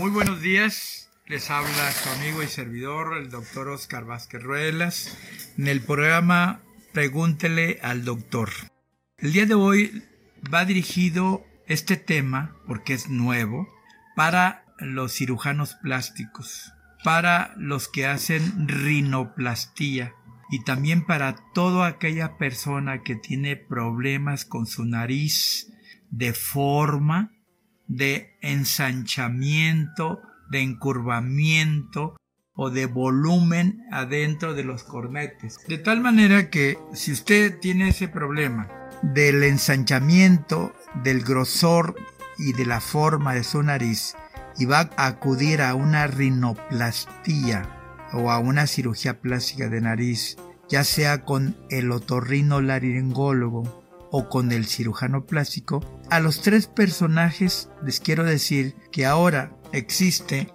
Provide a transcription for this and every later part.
Muy buenos días, les habla su amigo y servidor, el doctor Oscar Vázquez Ruelas, en el programa Pregúntele al doctor. El día de hoy va dirigido este tema, porque es nuevo, para los cirujanos plásticos, para los que hacen rinoplastía y también para toda aquella persona que tiene problemas con su nariz de forma, de ensanchamiento, de encurvamiento o de volumen adentro de los cornetes. De tal manera que si usted tiene ese problema del ensanchamiento, del grosor y de la forma de su nariz y va a acudir a una rinoplastía o a una cirugía plástica de nariz, ya sea con el otorrinolaringólogo o con el cirujano plástico, a los tres personajes les quiero decir que ahora existe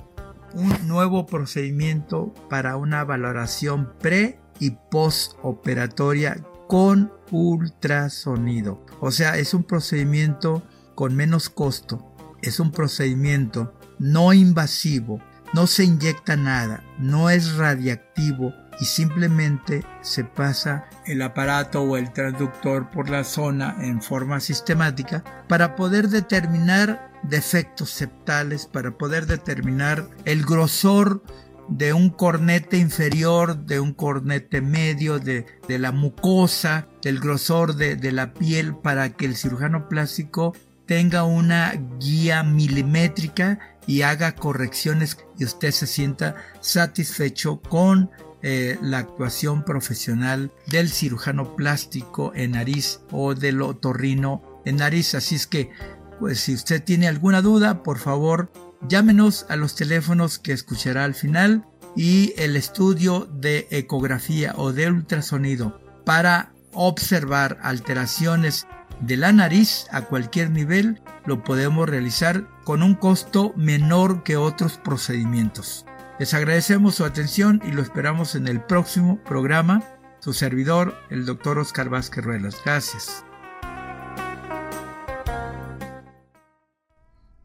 un nuevo procedimiento para una valoración pre y postoperatoria con ultrasonido. O sea, es un procedimiento con menos costo, es un procedimiento no invasivo, no se inyecta nada, no es radiactivo y simplemente se pasa el aparato o el transductor por la zona en forma sistemática para poder determinar defectos septales, para poder determinar el grosor de un cornete inferior, de un cornete medio, de, la mucosa, del grosor de, de la piel, para que el cirujano plástico tenga una guía milimétrica y haga correcciones y usted se sienta satisfecho con eh, la actuación profesional del cirujano plástico en nariz o del otorrino en nariz. Así es que, pues si usted tiene alguna duda, por favor, llámenos a los teléfonos que escuchará al final y el estudio de ecografía o de ultrasonido para observar alteraciones de la nariz a cualquier nivel lo podemos realizar con un costo menor que otros procedimientos. Les agradecemos su atención y lo esperamos en el próximo programa. Su servidor, el doctor Oscar Vázquez Ruelas. Gracias.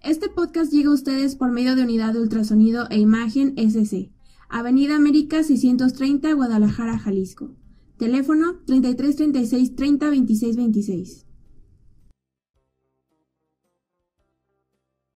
Este podcast llega a ustedes por medio de Unidad de Ultrasonido e Imagen SC, Avenida América 630, Guadalajara, Jalisco. Teléfono 33 36 30 26 26.